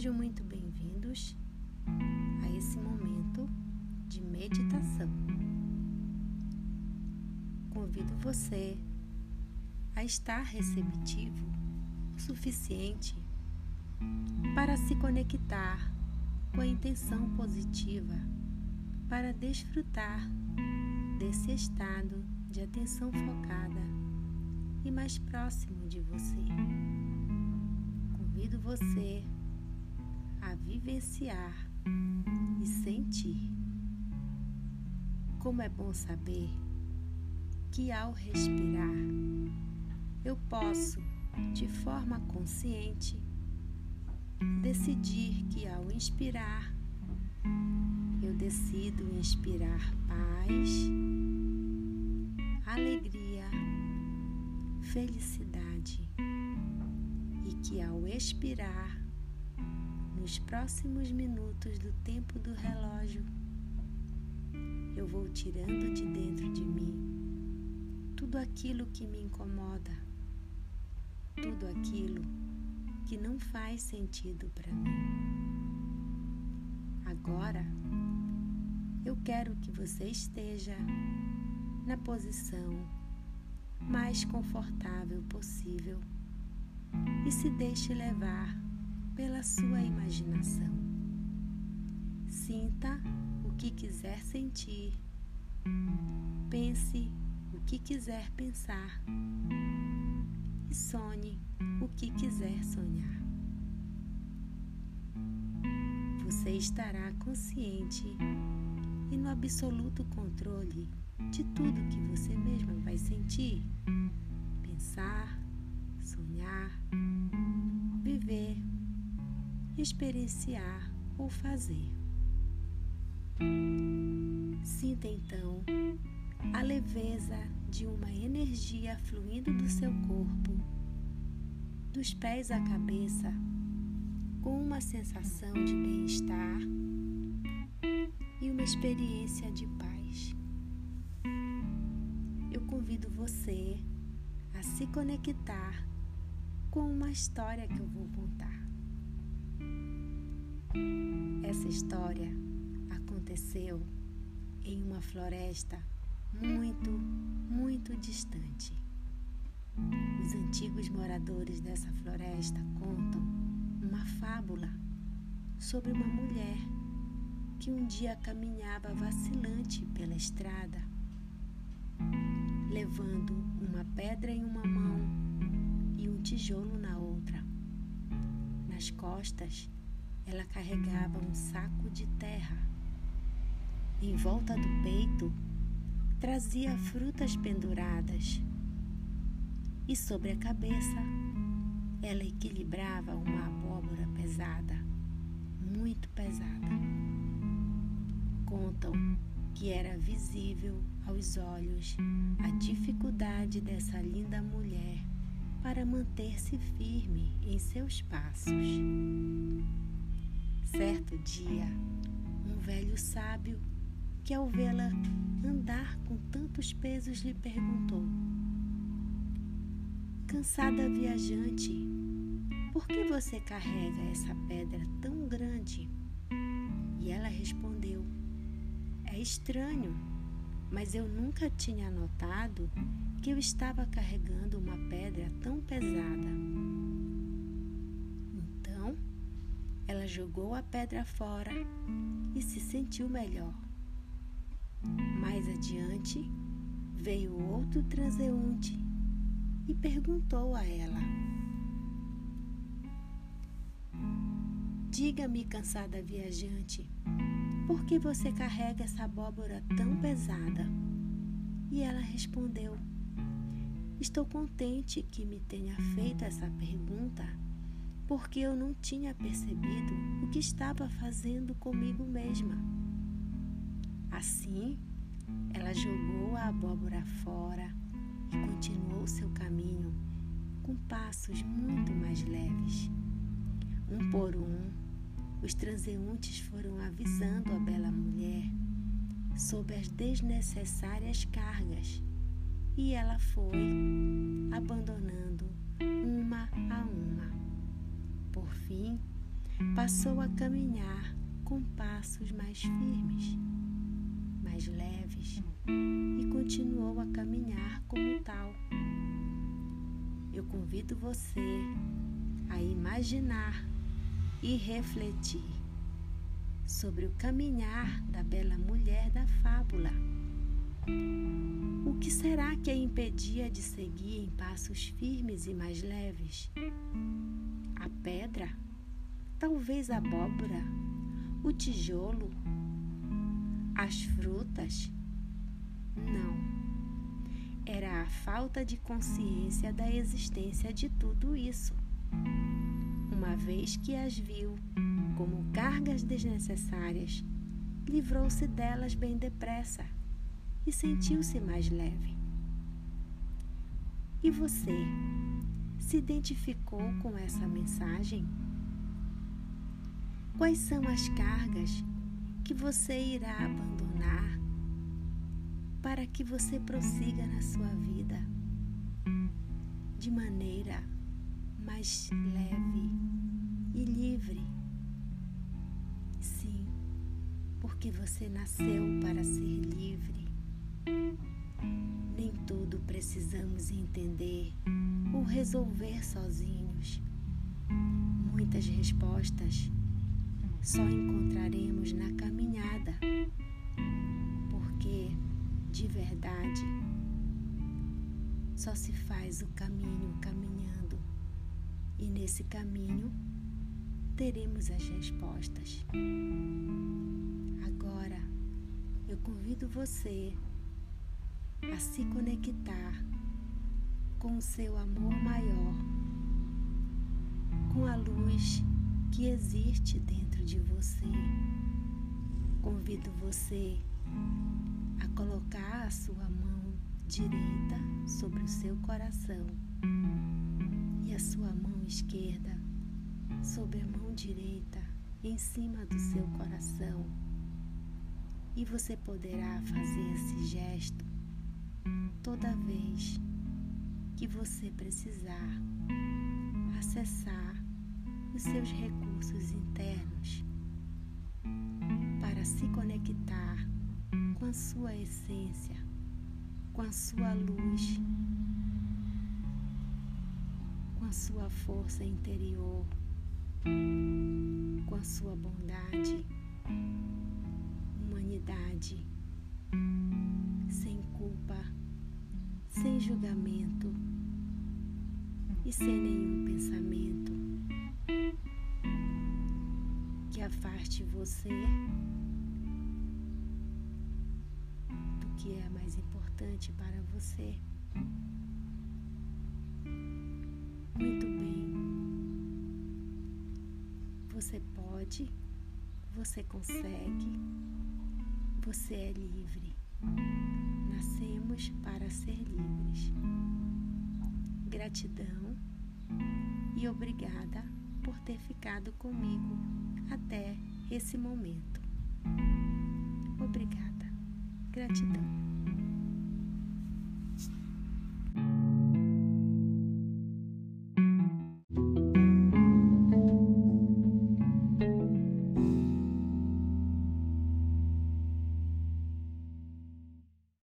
Sejam muito bem-vindos a esse momento de meditação. Convido você a estar receptivo o suficiente para se conectar com a intenção positiva para desfrutar desse estado de atenção focada e mais próximo de você. Convido você a vivenciar e sentir. Como é bom saber que ao respirar eu posso, de forma consciente, decidir que ao inspirar eu decido inspirar paz, alegria, felicidade e que ao expirar nos próximos minutos do tempo do relógio, eu vou tirando de dentro de mim tudo aquilo que me incomoda, tudo aquilo que não faz sentido para mim. Agora, eu quero que você esteja na posição mais confortável possível e se deixe levar pela sua imaginação. Sinta o que quiser sentir, pense o que quiser pensar e sonhe o que quiser sonhar. Você estará consciente e no absoluto controle de tudo que você mesma vai sentir, pensar, sonhar, viver experienciar ou fazer. Sinta então a leveza de uma energia fluindo do seu corpo, dos pés à cabeça, com uma sensação de bem-estar e uma experiência de paz. Eu convido você a se conectar com uma história que eu vou contar. Essa história aconteceu em uma floresta muito, muito distante. Os antigos moradores dessa floresta contam uma fábula sobre uma mulher que um dia caminhava vacilante pela estrada, levando uma pedra em uma mão e um tijolo na outra. Nas costas, ela carregava um saco de terra. Em volta do peito, trazia frutas penduradas. E sobre a cabeça, ela equilibrava uma abóbora pesada, muito pesada. Contam que era visível aos olhos a dificuldade dessa linda mulher para manter-se firme em seus passos. Certo dia, um velho sábio, que ao vê-la andar com tantos pesos, lhe perguntou: Cansada viajante, por que você carrega essa pedra tão grande? E ela respondeu: É estranho, mas eu nunca tinha notado que eu estava carregando uma pedra tão pesada. Ela jogou a pedra fora e se sentiu melhor. Mais adiante, veio outro transeunte e perguntou a ela: Diga-me, cansada viajante, por que você carrega essa abóbora tão pesada? E ela respondeu: Estou contente que me tenha feito essa pergunta porque eu não tinha percebido o que estava fazendo comigo mesma. Assim, ela jogou a abóbora fora e continuou seu caminho com passos muito mais leves. Um por um, os transeuntes foram avisando a bela mulher sobre as desnecessárias cargas e ela foi abandonando uma a uma. Por fim, passou a caminhar com passos mais firmes, mais leves e continuou a caminhar como tal. Eu convido você a imaginar e refletir sobre o caminhar da bela mulher da fábula. O que será que a impedia de seguir em passos firmes e mais leves? A pedra? Talvez a abóbora? O tijolo? As frutas? Não. Era a falta de consciência da existência de tudo isso. Uma vez que as viu como cargas desnecessárias, livrou-se delas bem depressa e sentiu-se mais leve. E você se identificou com essa mensagem? Quais são as cargas que você irá abandonar para que você prossiga na sua vida de maneira mais leve e livre? Sim, porque você nasceu para ser livre. Nem tudo precisamos entender ou resolver sozinhos. Muitas respostas só encontraremos na caminhada, porque, de verdade, só se faz o caminho caminhando, e nesse caminho teremos as respostas. Agora, eu convido você a se conectar com o seu amor maior, com a luz que existe dentro de você. Convido você a colocar a sua mão direita sobre o seu coração e a sua esquerda sobre a mão direita em cima do seu coração. E você poderá fazer esse gesto toda vez que você precisar acessar os seus recursos internos para se conectar com a sua essência, com a sua luz, a sua força interior, com a sua bondade, humanidade sem julgamento e sem nenhum pensamento que afaste você do que é mais importante para você. Muito bem. Você pode, você consegue, você é livre. Nascemos para ser livres. Gratidão e obrigada por ter ficado comigo até esse momento. Obrigada. Gratidão.